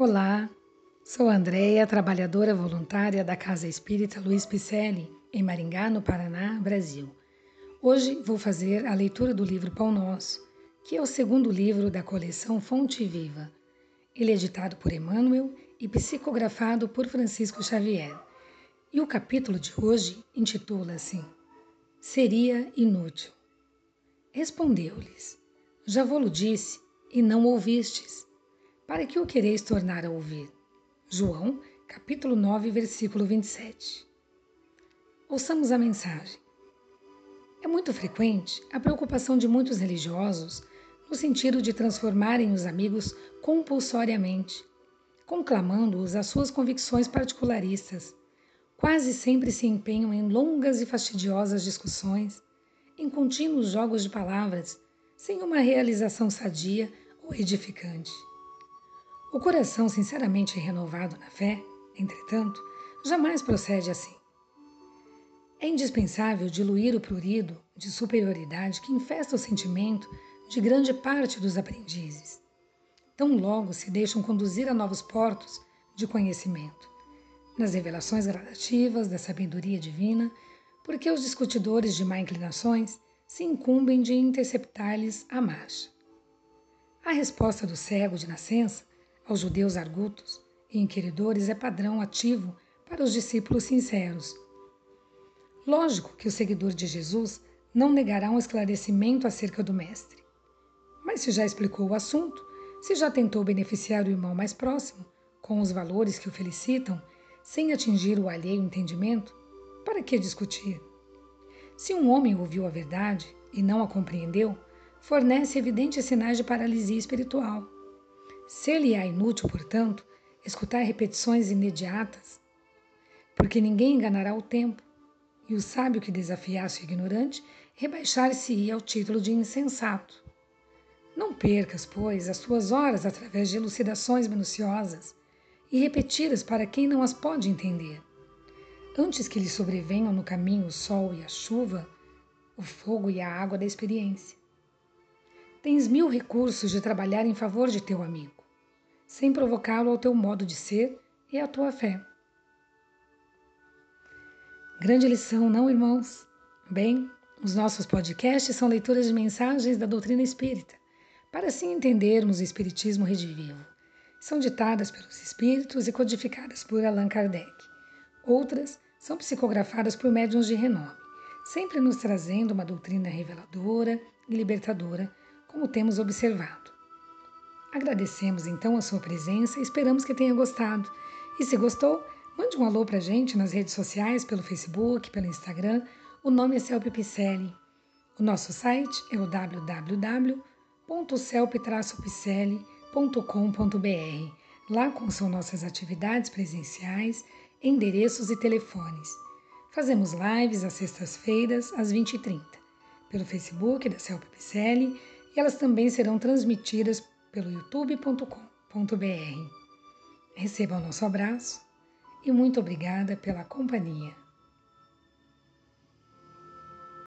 Olá, sou Andréia, trabalhadora voluntária da Casa Espírita Luiz Picelli, em Maringá, no Paraná, Brasil. Hoje vou fazer a leitura do livro Pão Nosso, que é o segundo livro da coleção Fonte Viva. Ele é editado por Emmanuel e psicografado por Francisco Xavier. E o capítulo de hoje intitula-se Seria Inútil. Respondeu-lhes: Já vou-lo disse e não ouvistes para que o quereis tornar a ouvir? João, capítulo 9, versículo 27. Ouçamos a mensagem. É muito frequente a preocupação de muitos religiosos no sentido de transformarem os amigos compulsoriamente, conclamando-os às suas convicções particularistas. Quase sempre se empenham em longas e fastidiosas discussões, em contínuos jogos de palavras, sem uma realização sadia ou edificante. O coração sinceramente renovado na fé, entretanto, jamais procede assim. É indispensável diluir o prurido de superioridade que infesta o sentimento de grande parte dos aprendizes. Tão logo se deixam conduzir a novos portos de conhecimento, nas revelações gradativas da sabedoria divina, porque os discutidores de má inclinações se incumbem de interceptar-lhes a marcha. A resposta do cego de nascença aos judeus argutos e inquiridores é padrão ativo para os discípulos sinceros. Lógico que o seguidor de Jesus não negará um esclarecimento acerca do Mestre. Mas se já explicou o assunto, se já tentou beneficiar o irmão mais próximo com os valores que o felicitam, sem atingir o alheio entendimento, para que discutir? Se um homem ouviu a verdade e não a compreendeu, fornece evidentes sinais de paralisia espiritual Ser-lhe é inútil, portanto, escutar repetições imediatas, porque ninguém enganará o tempo, e o sábio que desafiasse o ignorante rebaixar-se-ia ao título de insensato. Não percas, pois, as tuas horas através de elucidações minuciosas e repetidas para quem não as pode entender. Antes que lhe sobrevenham no caminho o sol e a chuva, o fogo e a água da experiência. Tens mil recursos de trabalhar em favor de teu amigo sem provocá-lo ao teu modo de ser e à tua fé. Grande lição, não, irmãos? Bem, os nossos podcasts são leituras de mensagens da doutrina espírita, para assim entendermos o Espiritismo redivivo. São ditadas pelos espíritos e codificadas por Allan Kardec. Outras são psicografadas por médiuns de renome, sempre nos trazendo uma doutrina reveladora e libertadora, como temos observado. Agradecemos então a sua presença e esperamos que tenha gostado. E se gostou, mande um alô pra gente nas redes sociais, pelo Facebook, pelo Instagram. O nome é Celpe Picelli. O nosso site é o www.celpe-picelli.com.br. Lá constam nossas atividades presenciais, endereços e telefones. Fazemos lives às sextas-feiras, às 20h30, pelo Facebook da Celpe Picelli, e elas também serão transmitidas pelo youtube.com.br. Receba o nosso abraço e muito obrigada pela companhia.